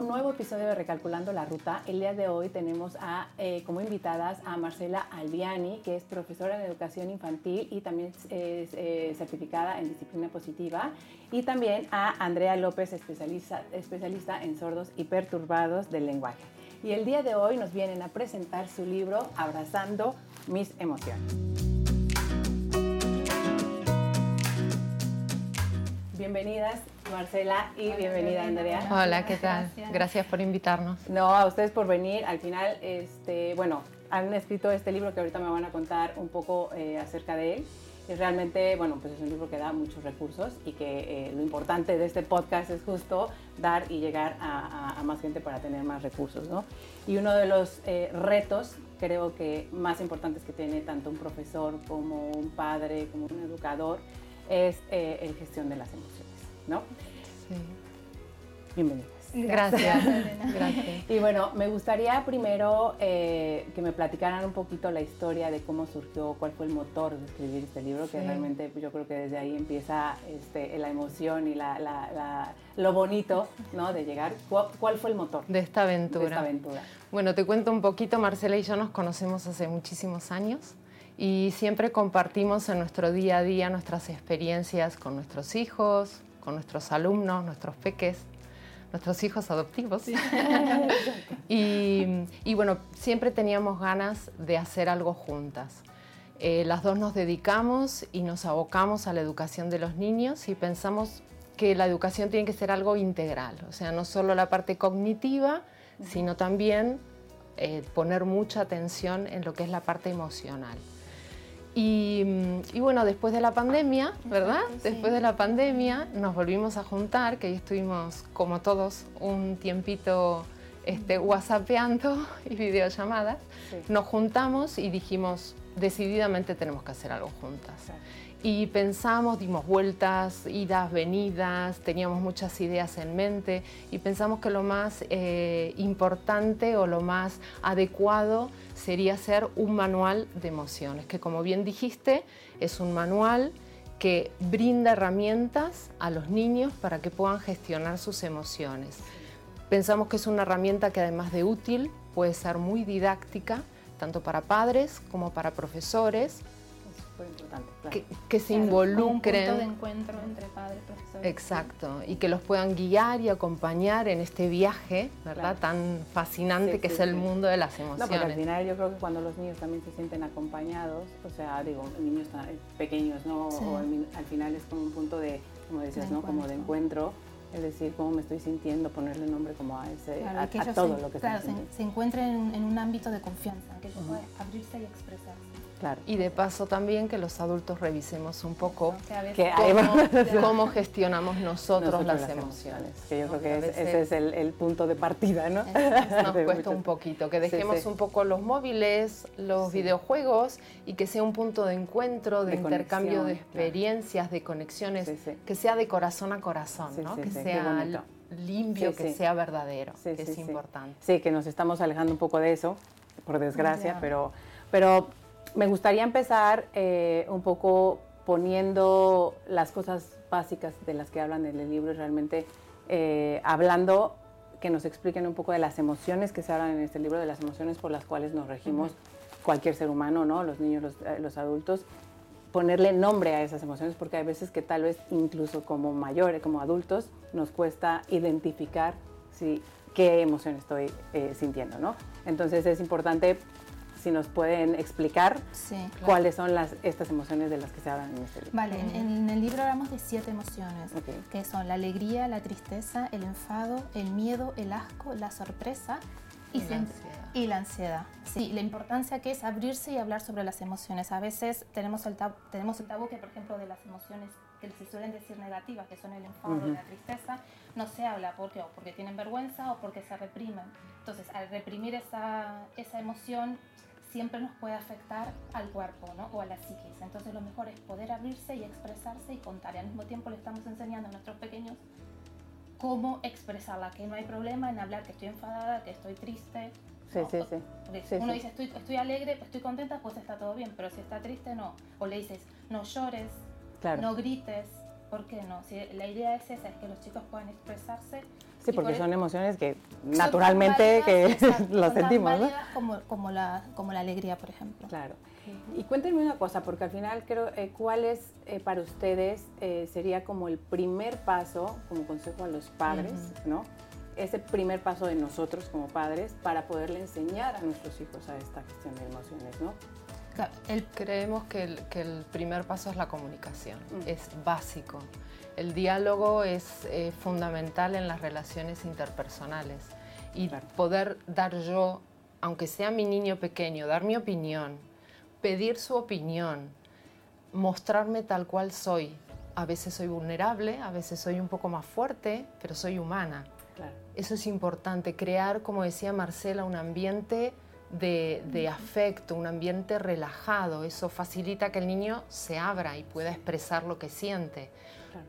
nuevo episodio de Recalculando la Ruta. El día de hoy tenemos a, eh, como invitadas a Marcela Albiani, que es profesora de educación infantil y también es eh, certificada en disciplina positiva, y también a Andrea López, especialista, especialista en sordos y perturbados del lenguaje. Y el día de hoy nos vienen a presentar su libro Abrazando mis emociones. Bienvenidas Marcela y bienvenida Andrea. Hola, ¿qué tal? Gracias. por invitarnos. No, a ustedes por venir. Al final, este, bueno, han escrito este libro que ahorita me van a contar un poco eh, acerca de él. Y realmente, bueno, pues es un libro que da muchos recursos y que eh, lo importante de este podcast es justo dar y llegar a, más gente para tener más recursos, ¿no? Y uno de los eh, retos, creo que más importantes que tiene tanto un profesor como un padre, como un educador, es el gestión de las emociones. ¿no? Sí. Bienvenidas. Gracias. Gracias. Y bueno, me gustaría primero eh, que me platicaran un poquito la historia de cómo surgió, cuál fue el motor de escribir este libro, que realmente yo creo que desde ahí empieza este, la emoción y la, lo bonito ¿no? de llegar. ¿Cuál, fue el motor? De esta aventura. De esta aventura. Bueno, te cuento un poquito, Marcela y yo nos conocemos hace muchísimos años y siempre compartimos en nuestro día a día nuestras experiencias con nuestros hijos, con nuestros alumnos, nuestros peques, nuestros hijos adoptivos. y, bueno, siempre teníamos ganas de hacer algo juntas. Eh, las dos nos dedicamos y nos abocamos a la educación de los niños y pensamos que la educación tiene que ser algo integral, o sea, no solo la parte cognitiva, sino también eh, poner mucha atención en lo que es la parte emocional. Y, bueno, después de la pandemia, ¿verdad? Después de la pandemia nos volvimos a juntar, que ahí estuvimos como todos un tiempito este, whatsappeando y videollamadas. Nos juntamos y dijimos, decididamente tenemos que hacer algo juntas. Y pensamos, dimos vueltas, idas, venidas, teníamos muchas ideas en mente y pensamos que lo más eh, importante o lo más adecuado sería hacer un manual de emociones, que como bien dijiste, es un manual que brinda herramientas a los niños para que puedan gestionar sus emociones. Pensamos que es una herramienta que además de útil puede ser muy didáctica, tanto para padres como para profesores, que, se involucren. Un punto de encuentro entre padres y profesores. Exacto, y que los puedan guiar y acompañar en este viaje, ¿verdad? Tan fascinante que es el mundo de las emociones. No, porque al final yo creo que cuando los niños también se sienten acompañados, o sea, digo, niños pequeños, ¿no? O al, final es como un punto de, como decías, ¿no? Como de encuentro es decir, cómo me estoy sintiendo, ponerle nombre como a, ese, a, todo lo que claro, se, se, encuentren en, un ámbito de confianza, que ellos pueden abrirse y expresarse. Y de paso también que los adultos revisemos un poco cómo, gestionamos nosotros, las, emociones. Que yo creo que ese es el, punto de partida, ¿no? nos cuesta un poquito, que dejemos un poco los móviles, los videojuegos y que sea un punto de encuentro, de, intercambio de experiencias, de conexiones, que sea de corazón a corazón, ¿no? que sea limpio, que sea verdadero, que es importante. Sí, que nos estamos alejando un poco de eso, por desgracia, pero, pero me gustaría empezar eh, un poco poniendo las cosas básicas de las que hablan en el libro y realmente eh, hablando que nos expliquen un poco de las emociones que se hablan en este libro, de las emociones por las cuales nos regimos cualquier ser humano, ¿no? los niños, los, eh, los, adultos, ponerle nombre a esas emociones porque hay veces que tal vez incluso como mayores, como adultos, nos cuesta identificar si, qué emoción estoy sintiendo. ¿no? Entonces es importante si nos pueden explicar cuáles son las, estas emociones de las que se hablan en este libro. Vale, en, el libro hablamos de siete emociones, que son la alegría, la tristeza, el enfado, el miedo, el asco, la sorpresa y, la ansiedad. Y la ansiedad. Sí, la importancia que es abrirse y hablar sobre las emociones. A veces tenemos el, tabú, tenemos el tabú que, por ejemplo, de las emociones que se suelen decir negativas, que son el enfado y la tristeza, no se habla porque o porque tienen vergüenza o porque se reprimen. Entonces, al reprimir esa, esa emoción, siempre nos puede afectar al cuerpo ¿no? o a la psiquis. Entonces lo mejor es poder abrirse y expresarse y contar. Y al mismo tiempo le estamos enseñando a nuestros pequeños cómo expresarla, que no hay problema en hablar que estoy enfadada, que estoy triste. Sí, sí, sí. Uno dice estoy, estoy alegre, estoy contenta, pues está todo bien, pero si está triste, no. O le dices no llores, no grites, ¿por qué no? Si la idea es esa, es que los chicos puedan expresarse Sí, porque son emociones que naturalmente que las sentimos, ¿no? Como, como, la, como la alegría, por ejemplo. Claro. Y cuéntenme una cosa, porque al final creo, eh, ¿cuál es eh, para ustedes eh, sería como el primer paso, como consejo a los padres, ¿no? Ese primer paso de nosotros como padres para poderle enseñar a nuestros hijos a esta gestión de emociones, ¿no? Creemos que el, que el, primer paso es la comunicación, mm. es básico. El diálogo es fundamental en las relaciones interpersonales y poder dar yo, aunque sea mi niño pequeño, dar mi opinión, pedir su opinión, mostrarme tal cual soy. A veces soy vulnerable, a veces soy un poco más fuerte, pero soy humana. Eso es importante, crear, como decía Marcela, un ambiente de, afecto, un ambiente relajado. Eso facilita que el niño se abra y pueda expresar lo que siente.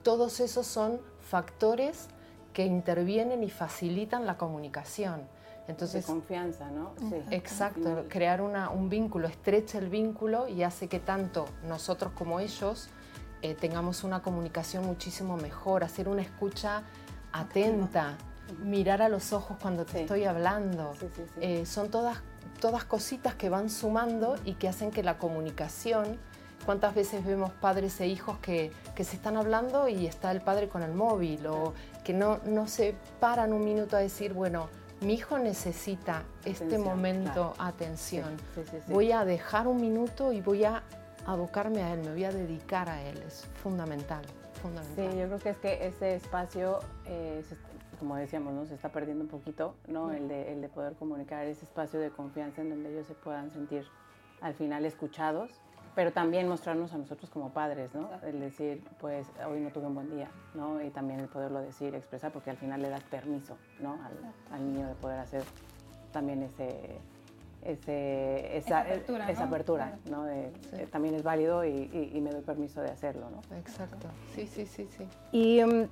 Todos esos son factores que intervienen y facilitan la comunicación. Entonces, de confianza, ¿no? Sí. Exacto, crear un vínculo, estrecha el vínculo y hace que tanto nosotros como ellos eh, tengamos una comunicación muchísimo mejor, hacer una escucha atenta, mirar a los ojos cuando te estoy hablando. Eh, son todas, todas cositas que van sumando y que hacen que la comunicación ¿Cuántas veces vemos padres e hijos que, que, se están hablando y está el padre con el móvil o que no, no se paran un minuto a decir, bueno, mi hijo necesita este momento atención. voy a dejar un minuto y voy a abocarme a él, me voy a dedicar a él. Es fundamental, fundamental. Sí, yo creo que es que ese espacio, eh, como decíamos, ¿no? se está perdiendo un poquito, ¿no? El, de, el de poder comunicar ese espacio de confianza en donde ellos se puedan sentir al final escuchados pero también mostrarnos a nosotros como padres, ¿no? El decir, pues hoy no tuve un buen día, ¿no? Y también el poderlo decir, expresar, porque al final le das permiso, ¿no? Al, niño de poder hacer también ese, ese esa, apertura, ¿no? De, eh, también es válido y, me doy permiso de hacerlo, ¿no? Exacto, sí, sí, sí, sí. Y mm,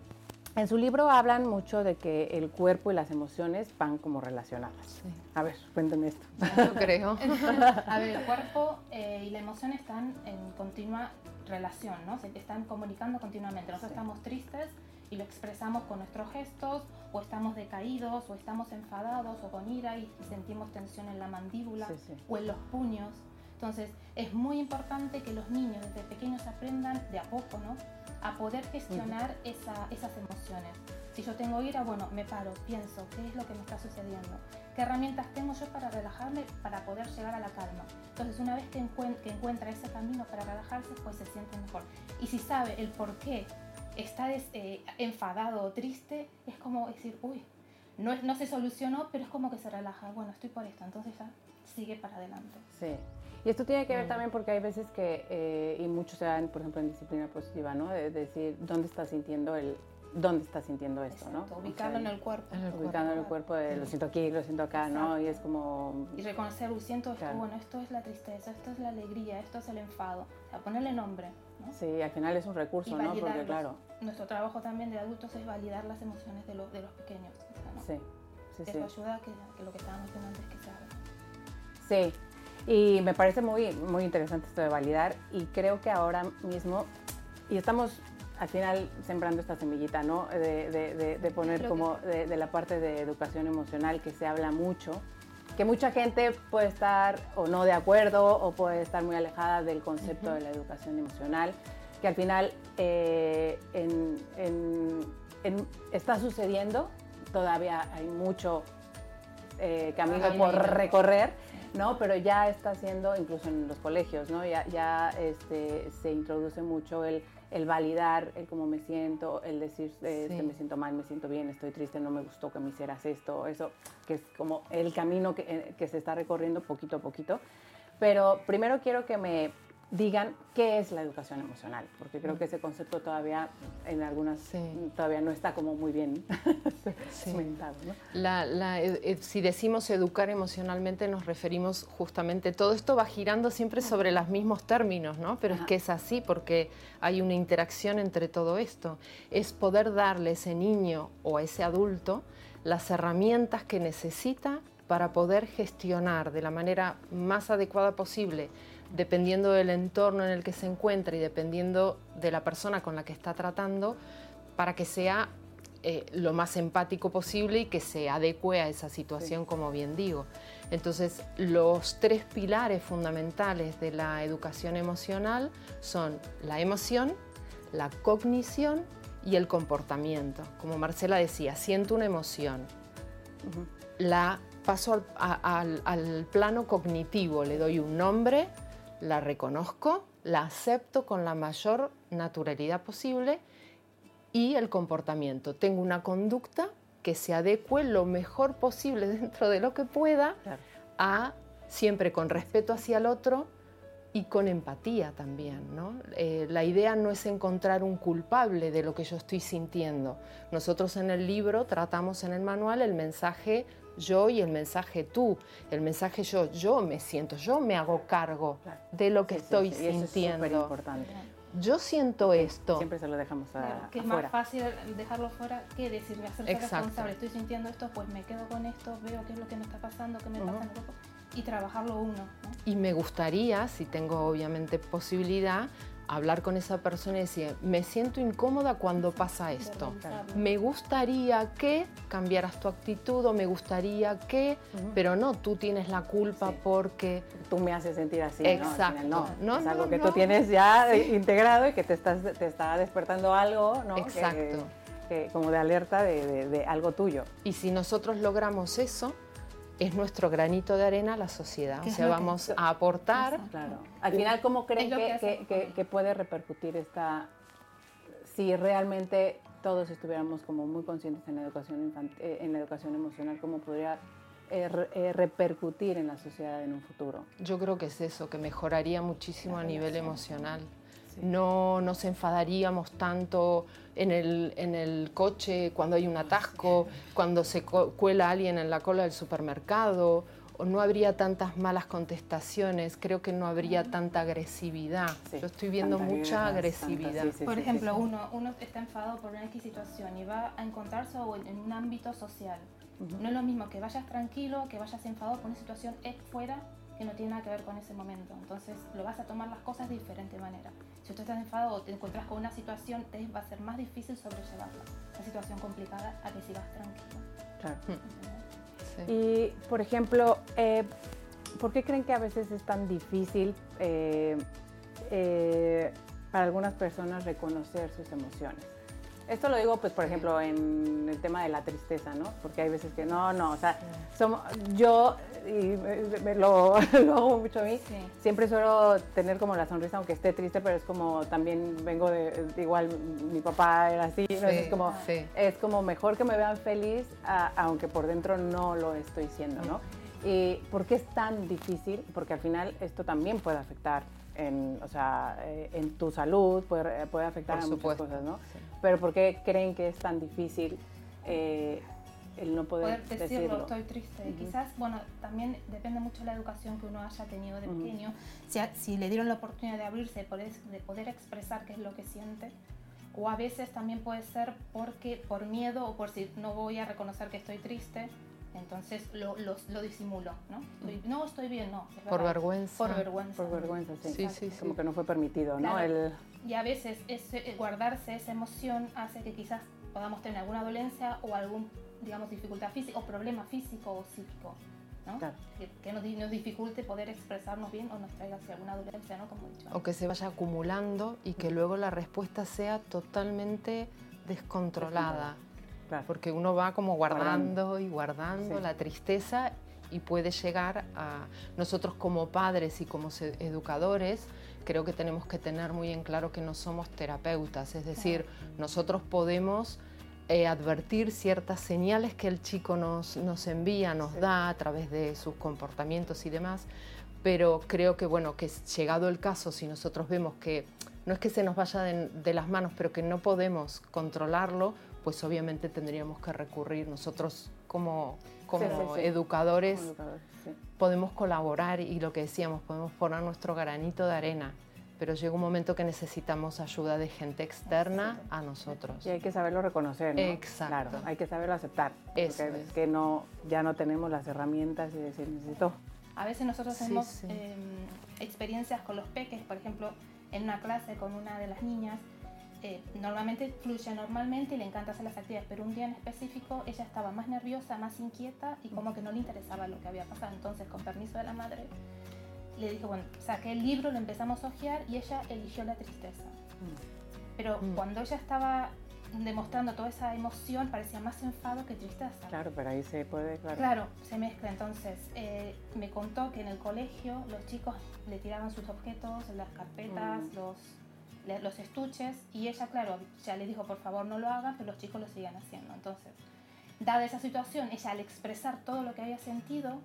en su libro hablan mucho de que el cuerpo y las emociones van como relacionadas. A ver, cuéntame esto. Yo creo. a ver, el cuerpo eh, y la emoción están en continua relación, ¿no? Se están comunicando continuamente. Nosotros estamos tristes y lo expresamos con nuestros gestos, o estamos decaídos, o estamos enfadados, o con ira y sentimos tensión en la mandíbula o en los puños. Entonces, es muy importante que los niños desde pequeños aprendan de a poco, ¿no? a poder gestionar esas emociones. Si yo tengo ira, bueno, me paro, pienso, ¿qué es lo que me está sucediendo? ¿Qué herramientas tengo yo para relajarme, para poder llegar a la calma? Entonces, una vez que, encuentra ese camino para relajarse, pues se siente mejor. Y si sabe el por qué está eh, enfadado o triste, es como decir, uy, no, no se solucionó, pero es como que se relaja. Bueno, estoy por esto, entonces ya sigue para adelante. Sí. Y esto tiene que ver mm. también porque hay veces que, eh, y muchos se dan, por ejemplo, en disciplina positiva, ¿no? De decir, ¿dónde está sintiendo el, dónde está sintiendo esto, ¿no? Ubicarlo en el cuerpo. En ubicando en el cuerpo, de, lo siento aquí, lo siento acá, ¿no? Y es como... Y reconocer, siento esto, bueno, esto es la tristeza, esto es la alegría, esto es el enfado. O sea, ponerle nombre, ¿no? Sí, al final es un recurso, ¿no? Porque claro... Nuestro trabajo también de adultos es validar las emociones de, los, de los pequeños. ¿no? Sí, sí, Eso ayuda a que, que, lo que estábamos diciendo antes que se haga. Sí, y me parece muy, muy interesante esto de validar. Y creo que ahora mismo, y estamos al final sembrando esta semillita, ¿no? De, de, de, poner como de, la parte de educación emocional que se habla mucho, que mucha gente puede estar o no de acuerdo o puede estar muy alejada del concepto de la educación emocional, que al final eh, en, en, está sucediendo, todavía hay mucho eh, camino por recorrer ¿no? Pero ya está haciendo, incluso en los colegios, ¿no? Ya, ya este, se introduce mucho el, el validar el cómo me siento, el decir, este, me siento mal, me siento bien, estoy triste, no me gustó que me hicieras esto, eso, que es como el camino que, eh, que se está recorriendo poquito a poquito. Pero primero quiero que me digan qué es la educación emocional, porque creo que ese concepto todavía en algunas todavía no está como muy bien cimentado. Eh, eh, si decimos educar emocionalmente nos referimos justamente, todo esto va girando siempre sobre los mismos términos, ¿no? pero es que es así porque hay una interacción entre todo esto. Es poder darle a ese niño o a ese adulto las herramientas que necesita para poder gestionar de la manera más adecuada posible dependiendo del entorno en el que se encuentra y dependiendo de la persona con la que está tratando, para que sea eh, lo más empático posible y que se adecue a esa situación, como bien digo. Entonces, los tres pilares fundamentales de la educación emocional son la emoción, la cognición y el comportamiento. Como Marcela decía, siento una emoción, la paso al, plano cognitivo, le doy un nombre, la reconozco, la acepto con la mayor naturalidad posible y el comportamiento. Tengo una conducta que se adecue lo mejor posible dentro de lo que pueda a siempre con respeto hacia el otro y con empatía también. ¿no? Eh, la idea no es encontrar un culpable de lo que yo estoy sintiendo. Nosotros en el libro tratamos en el manual el mensaje yo y el mensaje tú. El mensaje yo, yo me siento, yo me hago cargo de lo que estoy sintiendo. es importante. Yo siento esto. Siempre se lo dejamos a, Que es más fácil dejarlo fuera que decirme, hacerse responsable. Estoy sintiendo esto, pues me quedo con esto, veo qué es lo que me está pasando, qué me pasa en el cuerpo y trabajarlo uno. Y me gustaría, si tengo obviamente posibilidad, hablar con esa persona y decir, me siento incómoda cuando pasa esto. Me gustaría que cambiaras tu actitud o me gustaría que, pero no, tú tienes la culpa porque... Tú me haces sentir así. Exacto. No, no, es algo que tú tienes ya integrado y que te, estás, te está despertando algo, ¿no? Exacto. como de alerta de algo tuyo. Y si nosotros logramos eso, es nuestro granito de arena a la sociedad. O sea, vamos a aportar. Claro. Al final, ¿cómo creen que, puede repercutir esta, si realmente todos estuviéramos como muy conscientes en la educación, eh, en la educación emocional, cómo podría eh, eh, repercutir en la sociedad en un futuro? Yo creo que es eso, que mejoraría muchísimo a nivel emocional no nos enfadaríamos tanto en el, en el, coche cuando hay un atasco, cuando se cuela alguien en la cola del supermercado, o no habría tantas malas contestaciones, creo que no habría tanta agresividad. Yo estoy viendo mucha agresividad. por ejemplo, uno, uno está enfadado por una X situación y va a encontrarse en un ámbito social. No es lo mismo que vayas tranquilo, que vayas enfadado por una situación fuera que no tiene nada que ver con ese momento. Entonces lo vas a tomar las cosas de diferente manera. Si tú estás enfadado o te encuentras con una situación, te va a ser más difícil sobrellevarla. Una situación complicada a que sigas tranquilo. Claro. Y, por ejemplo, eh, ¿por qué creen que a veces es tan difícil eh, eh, para algunas personas reconocer sus emociones? Esto lo digo, pues, por ejemplo, en el tema de la tristeza, ¿no? Porque hay veces que no, no, o sea, somos, yo, y me, lo, hago mucho a mí, siempre suelo tener como la sonrisa, aunque esté triste, pero es como también vengo de, igual mi papá era así, ¿no? es, como, es como mejor que me vean feliz, aunque por dentro no lo estoy siendo, ¿no? ¿Y por qué es tan difícil? Porque al final esto también puede afectar en, o sea, eh, en tu salud, puede, puede afectar a muchas cosas, ¿no? Pero ¿por qué creen que es tan difícil eh, el no poder, poder decirlo, estoy triste? Quizás, bueno, también depende mucho de la educación que uno haya tenido de pequeño. Si, si, le dieron la oportunidad de abrirse, de poder, de poder expresar qué es lo que siente, o a veces también puede ser porque por miedo o por si no voy a reconocer que estoy triste, entonces lo, lo, disimulo, ¿no? no estoy bien, no. por vergüenza. Por vergüenza. Por vergüenza, sí. Sí, sí, Como que no fue permitido, ¿no? Y a veces ese, guardarse esa emoción hace que quizás podamos tener alguna dolencia o algún, digamos, dificultad física o problema físico o psíquico. ¿no? Que, nos, nos, dificulte poder expresarnos bien o nos traiga alguna dolencia, ¿no? Como he dicho. O que se vaya acumulando y que luego la respuesta sea totalmente descontrolada. Porque uno va como guardando y guardando la tristeza y puede llegar a nosotros como padres y como educadores, creo que tenemos que tener muy en claro que no somos terapeutas, es decir, nosotros podemos eh, advertir ciertas señales que el chico nos, nos envía, nos da a través de sus comportamientos y demás, pero creo que bueno, que llegado el caso, si nosotros vemos que no es que se nos vaya de las manos, pero que no podemos controlarlo, pues obviamente tendríamos que recurrir nosotros como, como educadores, podemos colaborar y lo que decíamos, podemos poner nuestro granito de arena, pero llega un momento que necesitamos ayuda de gente externa a nosotros. Y hay que saberlo reconocer, ¿no? Exacto. Claro, hay que saberlo aceptar. es. que no, ya no tenemos las herramientas y decir, necesito... A veces nosotros hacemos em, experiencias con los peques, por ejemplo, en una clase con una de las niñas, eh, normalmente fluye normalmente y le encanta hacer las actividades, pero un día en específico ella estaba más nerviosa, más inquieta y como que no le interesaba lo que había pasado. Entonces, con permiso de la madre, le dije, bueno, saqué el libro, lo empezamos a hojear y ella eligió la tristeza. Mm. Pero mm. cuando ella estaba demostrando toda esa emoción, parecía más enfado que tristeza. Claro, pero ahí se puede, claro. Claro, se mezcla. Entonces, eh, me contó que en el colegio los chicos le tiraban sus objetos, las carpetas, mm. los, los estuches, y ella, claro, ya le dijo, por favor, no lo hagan, pero los chicos lo siguen haciendo. Entonces, dada esa situación, ella al expresar todo lo que había sentido,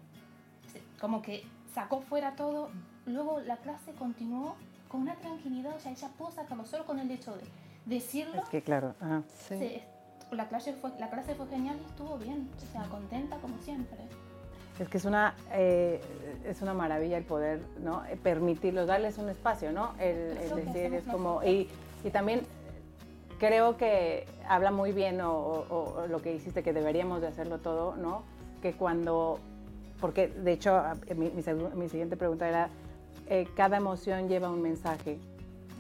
como que sacó fuera todo, luego la clase continuó con una tranquilidad, o sea, ella pudo sacarlo solo con el hecho de decirlo. Es que claro, la, clase fue, la clase fue genial y estuvo bien, o sea, contenta como siempre. Es que es una, eh, es una maravilla el poder ¿no? permitirlos, darles un espacio, ¿no? El, decir, es como, y, y, también creo que habla muy bien o, lo que hiciste, que deberíamos de hacerlo todo, ¿no? Que cuando, porque de hecho mi, mi, siguiente pregunta era, eh, cada emoción lleva un mensaje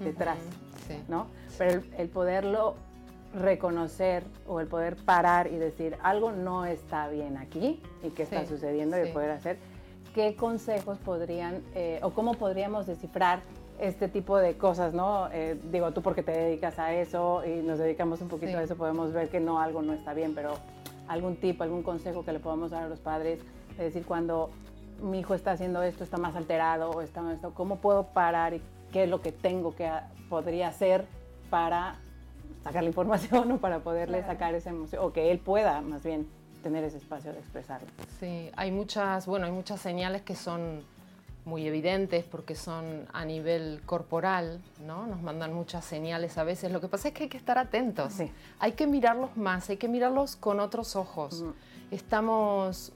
detrás, ¿no? Pero el, poderlo reconocer o el poder parar y decir algo no está bien aquí y qué está sucediendo y poder hacer, ¿qué consejos podrían eh, o cómo podríamos descifrar este tipo de cosas, ¿no? Eh, digo, tú porque te dedicas a eso y nos dedicamos un poquito a eso, podemos ver que no, algo no está bien, pero algún tipo, algún consejo que le podamos dar a los padres, es decir, cuando mi hijo está haciendo esto, está más alterado o está esto, ¿cómo puedo parar y qué es lo que tengo que podría hacer para sacar la información o para poderle sacar esa emoción, o que él pueda más bien tener ese espacio de expresarlo. Sí, hay muchas, bueno, hay muchas señales que son muy evidentes porque son a nivel corporal, ¿no? Nos mandan muchas señales a veces. Lo que pasa es que hay que estar atentos. Hay que mirarlos más, hay que mirarlos con otros ojos. Estamos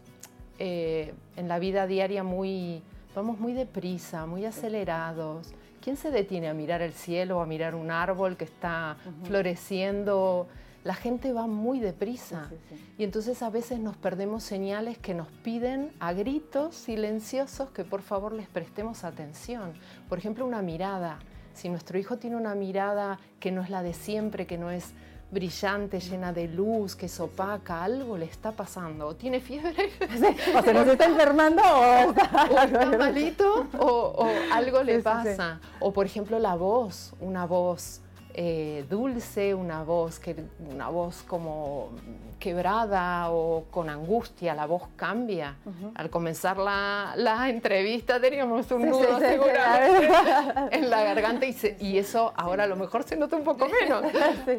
eh, en la vida diaria muy, vamos muy deprisa, muy acelerados. ¿Quién se detiene a mirar el cielo o a mirar un árbol que está floreciendo? La gente va muy deprisa y entonces a veces nos perdemos señales que nos piden a gritos silenciosos que por favor les prestemos atención. Por ejemplo, una mirada. Si nuestro hijo tiene una mirada que no es la de siempre, que no es brillante, llena de luz, que es opaca, algo le está pasando. O tiene fiebre. o se nos está enfermando o está, malito o, algo le pasa. O por ejemplo la voz, una voz eh, dulce, una voz, que, una voz como quebrada o con angustia, la voz cambia. Al comenzar la, la, entrevista teníamos un nudo en la garganta y, y eso ahora a lo mejor se nota un poco menos.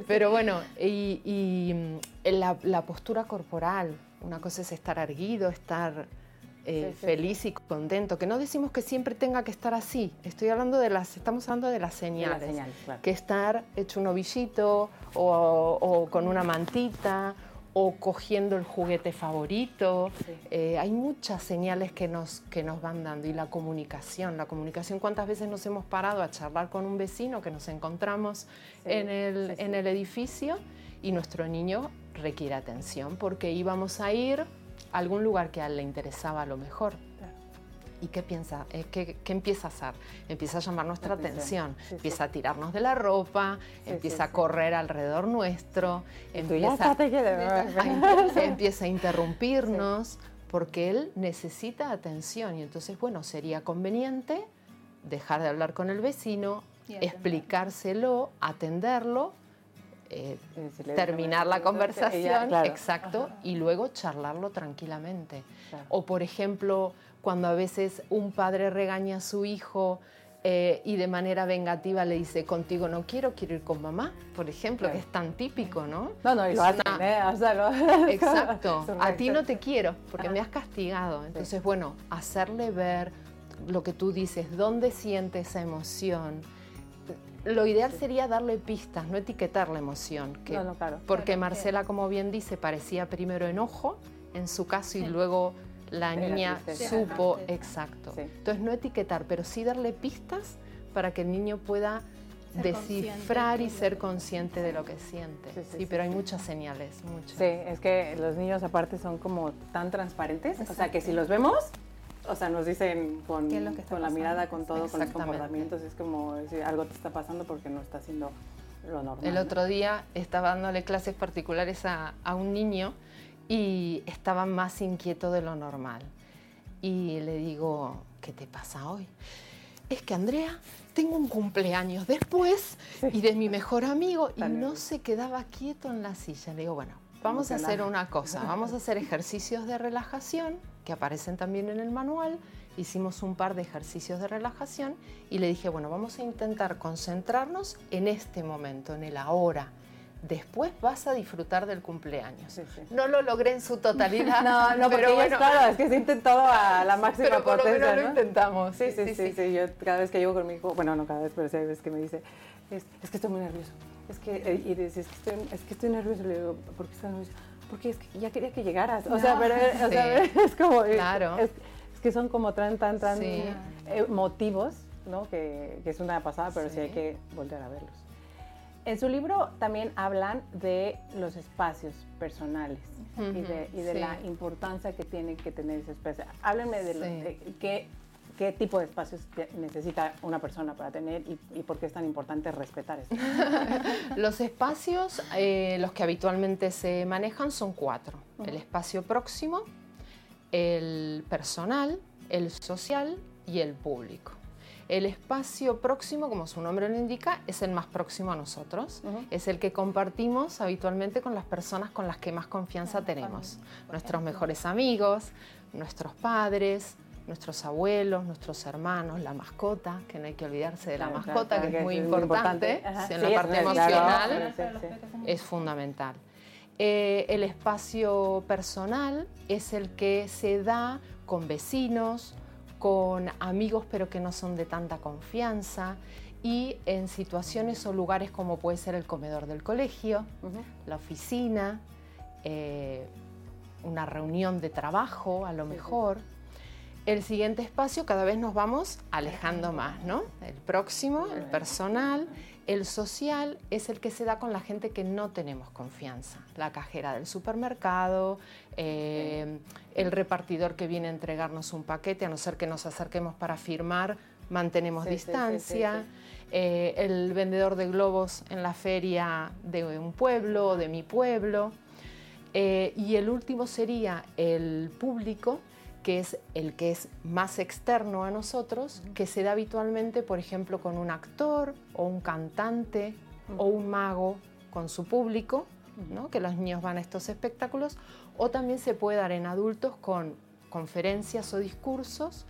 Pero bueno, y, y mm, la, la postura corporal, una cosa es estar erguido, estar eh, feliz y contento, que no decimos que siempre tenga que estar así, estoy hablando de las, estamos hablando de las señales, que estar hecho un ovillito o, con una mantita o cogiendo el juguete favorito. Eh, hay muchas señales que nos, que nos van dando. Y la comunicación, la comunicación, ¿cuántas veces nos hemos parado a charlar con un vecino que nos encontramos en, el, en el edificio y nuestro niño requiere atención porque íbamos a ir algún lugar que a él le interesaba a lo mejor. ¿Y qué piensa? Eh, ¿Qué, empieza a hacer? Empieza a llamar nuestra atención, empieza a tirarnos de la ropa, empieza a correr alrededor nuestro, empieza, a, empieza a interrumpirnos, porque él necesita atención. Y entonces, bueno, sería conveniente dejar de hablar con el vecino, explicárselo, atenderlo eh, terminar la conversación, exacto, y luego charlarlo tranquilamente. O por ejemplo, cuando a veces un padre regaña a su hijo eh, y de manera vengativa le dice, contigo no quiero, quiero ir con mamá, por ejemplo, que es tan típico, ¿no? No, no, y lo hacen, ¿eh? Exacto, a ti no te quiero porque me has castigado. Entonces, bueno, hacerle ver lo que tú dices, dónde siente esa emoción, lo ideal sería darle pistas, no etiquetar la emoción. Que, Porque Marcela, como bien dice, parecía primero enojo en su caso y luego la niña supo, exacto. Entonces no etiquetar, pero sí darle pistas para que el niño pueda descifrar y ser consciente de lo que siente. Sí, pero hay muchas señales, muchas. Sí, es que los niños aparte son como tan transparentes, o sea que si los vemos, o sea, nos dicen con, con la mirada, con todo, con los comportamientos, es como decir, algo te está pasando porque no está haciendo lo normal. El otro día estaba dándole clases particulares a, a un niño y estaba más inquieto de lo normal. Y le digo, ¿qué te pasa hoy? Es que Andrea, tengo un cumpleaños después y de mi mejor amigo y no se quedaba quieto en la silla. Le digo, bueno, vamos a hacer una cosa, vamos a hacer ejercicios de relajación que aparecen también en el manual. Hicimos un par de ejercicios de relajación y le dije, bueno, vamos a intentar concentrarnos en este momento, en el ahora después vas a disfrutar del cumpleaños. No lo logré en su totalidad. no, no, pero bueno, claro, es que se intentado a la máxima pero por potencia. Lo, menos lo intentamos. Sí sí sí, sí Yo cada vez que llego con mi hijo, bueno, no cada vez, pero sí hay veces que me dice, es, que estoy muy nervioso. Es que, eh, y dice, es que, estoy, es que estoy nervioso. Le digo, ¿por qué estás nervioso? Porque es que ya quería que llegaras. O sea, pero, o sea, es como. Claro. Es, que son como tan, tan, tan emotivos, ¿no? Que, que, es una pasada, pero sí hay que volver a verlos. En su libro también hablan de los espacios personales y de, la importancia que tiene que tener ese espacio. Háblenme de, qué, qué, tipo de espacios necesita una persona para tener y, por qué es tan importante respetar eso. los espacios, eh, los que habitualmente se manejan son cuatro. El espacio próximo, el personal, el social y el público. El espacio próximo, como su nombre lo indica, es el más próximo a nosotros. Es el que compartimos habitualmente con las personas con las que más confianza tenemos. Nuestros mejores amigos, nuestros padres, nuestros abuelos, nuestros hermanos, la mascota, que no hay que olvidarse de la mascota, que, es muy importante, en la parte emocional es fundamental. Eh, el espacio personal es el que se da con vecinos, con amigos pero que no son de tanta confianza y en situaciones o lugares como puede ser el comedor del colegio, la oficina, eh, una reunión de trabajo a lo mejor. El siguiente espacio cada vez nos vamos alejando más, ¿no? El próximo, el personal, el social es el que se da con la gente que no tenemos confianza. La cajera del supermercado, eh, el repartidor que viene a entregarnos un paquete, a no ser que nos acerquemos para firmar, mantenemos distancia. Eh, el vendedor de globos en la feria de un pueblo o de mi pueblo. Eh, y el último sería el público, que es el que es más externo a nosotros, que se da habitualmente, por ejemplo, con un actor o un cantante o un mago con su público, ¿no? que los niños van a estos espectáculos, o también se puede dar en adultos con conferencias o discursos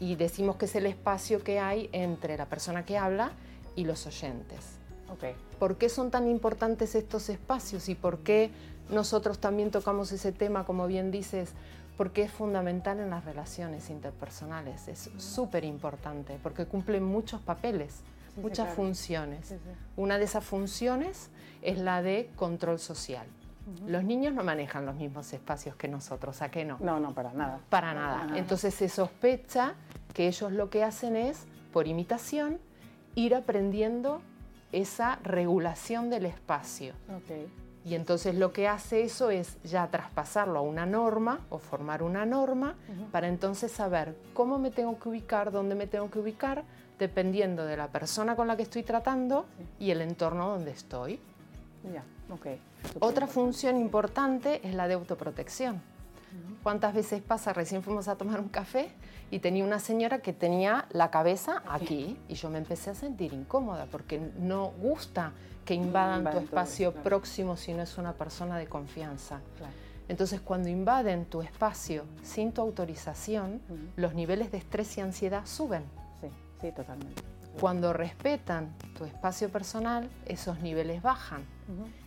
y, decimos que es el espacio que hay entre la persona que habla y los oyentes. Okay. ¿Por qué son tan importantes estos espacios y por qué nosotros también tocamos ese tema, como bien dices, porque es fundamental en las relaciones interpersonales, es súper importante, porque cumple muchos papeles, muchas funciones. Una de esas funciones es la de control social. Los niños no manejan los mismos espacios que nosotros, ¿a qué no? No, no, para nada. Para nada. Entonces se sospecha que ellos lo que hacen es, por imitación, ir aprendiendo esa regulación del espacio. Okay. Y entonces lo que hace eso es ya traspasarlo a una norma o formar una norma para entonces saber cómo me tengo que ubicar, dónde me tengo que ubicar, dependiendo de la persona con la que estoy tratando y el entorno donde estoy. Ya, okay. Otra función importante es la de autoprotección. ¿Cuántas veces pasa? Recién fuimos a tomar un café y tenía una señora que tenía la cabeza aquí y yo me empecé a sentir incómoda porque no gusta que invadan tu espacio próximo si no es una persona de confianza. Entonces, cuando invaden tu espacio sin tu autorización, los niveles de estrés y ansiedad suben. Sí, sí, totalmente. Cuando respetan tu espacio personal, esos niveles bajan.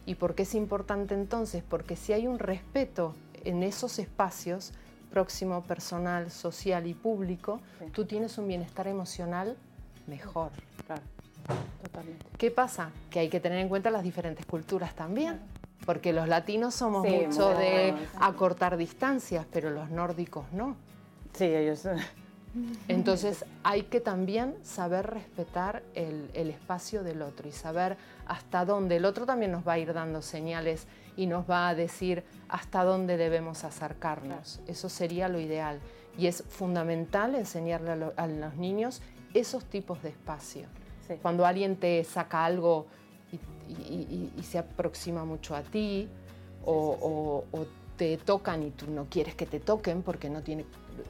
¿Y por qué es importante entonces? Porque si hay un respeto en esos espacios, próximo, personal, social y público, tú tienes un bienestar emocional mejor. Claro, totalmente. ¿Qué pasa? Que hay que tener en cuenta las diferentes culturas también. Porque los latinos somos mucho de acortar distancias, pero los nórdicos no. Sí, ellos entonces hay que también saber respetar el, espacio del otro y saber hasta dónde. El otro también nos va a ir dando señales y nos va a decir hasta dónde debemos acercarnos. Eso sería lo ideal. Y es fundamental enseñarle a, los niños esos tipos de espacio. Cuando alguien te saca algo y, se aproxima mucho a ti o, te tocan y tú no quieres que te toquen porque no tiene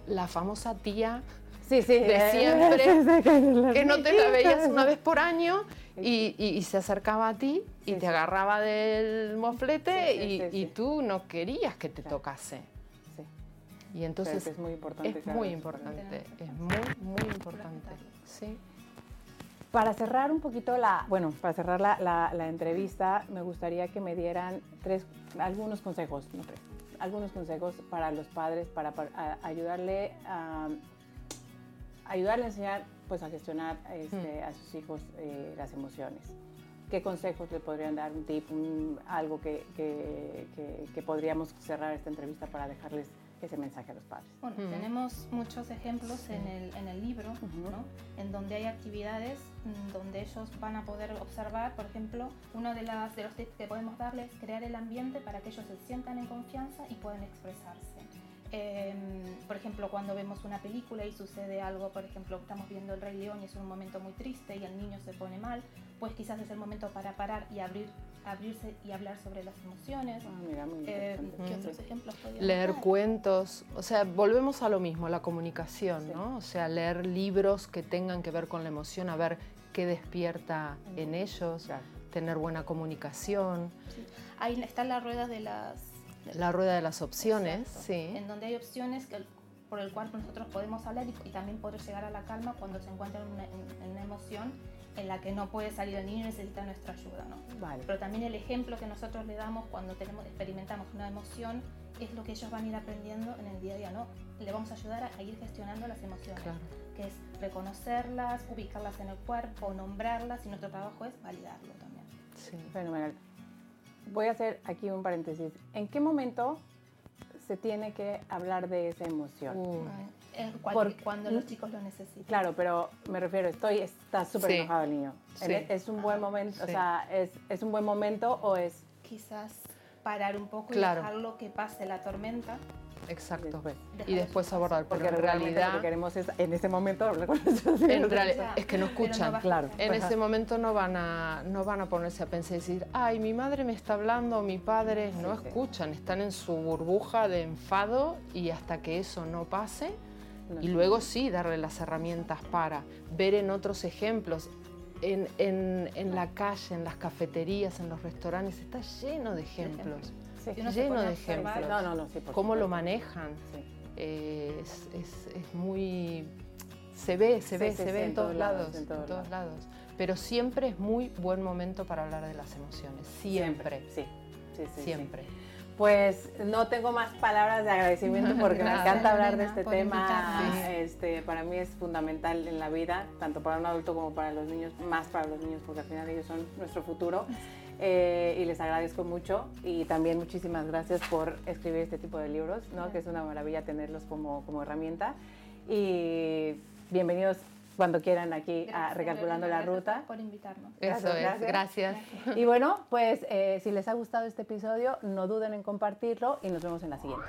la famosa tía sí, sí, de siempre que no te la veías una vez por año y, se acercaba a ti y te agarraba del moflete y, tú no querías que te tocase. Y entonces es muy importante. Es muy importante, es muy, muy importante. Sí. Para cerrar un poquito la, bueno, para cerrar la, la, entrevista, me gustaría que me dieran tres, algunos consejos, no tres, algunos consejos para los padres para, ayudarle a ayudarle a enseñar, pues a gestionar este, a sus hijos eh, las emociones. ¿Qué consejos le podrían dar? Un tip, algo que, que, que podríamos cerrar esta entrevista para dejarles ese mensaje a los padres. Bueno, tenemos muchos ejemplos en, el, en el libro, ¿no? en donde hay actividades mm, donde ellos van a poder observar, por ejemplo, uno de, las, de los tips que podemos darles es crear el ambiente para que ellos se sientan en confianza y puedan expresarse. Em, por ejemplo, cuando vemos una película y sucede algo, por ejemplo, estamos viendo El Rey León y es un momento muy triste y el niño se pone mal, pues quizás es el momento para parar y abrir, abrirse y hablar sobre las emociones. Ah, em, ¿Qué otros ejemplos Leer cuentos, o sea, volvemos a lo mismo, la comunicación, ¿no? O sea, leer libros que tengan que ver con la emoción, a ver qué despierta en ellos, tener buena comunicación. Ahí está la rueda de las la rueda de las opciones, sí. En donde hay opciones por el cual nosotros podemos hablar y, también poder llegar a la calma cuando se encuentra en una, emoción en la que no puede salir el niño y necesita nuestra ayuda, ¿no? Vale. Pero también el ejemplo que nosotros le damos cuando tenemos, experimentamos una emoción es lo que ellos van a ir aprendiendo en el día a día, ¿no? Le vamos a ayudar a, ir gestionando las emociones, que es reconocerlas, ubicarlas en el cuerpo, nombrarlas y nuestro trabajo es validarlo también. Sí, fenomenal voy a hacer aquí un paréntesis. ¿En qué momento se tiene que hablar de esa emoción? Uh. cuando los chicos lo necesitan. Claro, pero me refiero, estoy, está súper enojado el niño. ¿Es un buen momento, o sea, es, es, un buen momento o es...? Quizás parar un poco y dejarlo que pase la tormenta Exacto. Y después, abordar, porque, en realidad lo que queremos es en ese momento hablar con En realidad es que no escuchan, claro. En ese momento no van a no van a ponerse a pensar y decir, "Ay, mi madre me está hablando, mi padre", no escuchan, están en su burbuja de enfado y hasta que eso no pase y luego sí darle las herramientas para ver en otros ejemplos en, en, en la calle, en las cafeterías, en los restaurantes, está lleno de ejemplos lleno de ejemplos. No, no, no, Cómo lo manejan. es, es, es, muy... Se ve, se ve, se ve en, todos lados, en todos, lados. Pero siempre es muy buen momento para hablar de las emociones. Siempre. Sí, sí, sí. Siempre. Pues no tengo más palabras de agradecimiento porque me encanta hablar de este tema. Este, para mí es fundamental en la vida, tanto para un adulto como para los niños, más para los niños porque al final ellos son nuestro futuro. Eh, y les agradezco mucho y también muchísimas gracias por escribir este tipo de libros, ¿no? que es una maravilla tenerlos como, como herramienta. Y bienvenidos cuando quieran aquí a Recalculando la Ruta. por invitarnos. Eso es, gracias. Y bueno, pues eh, si les ha gustado este episodio, no duden en compartirlo y nos vemos en la siguiente.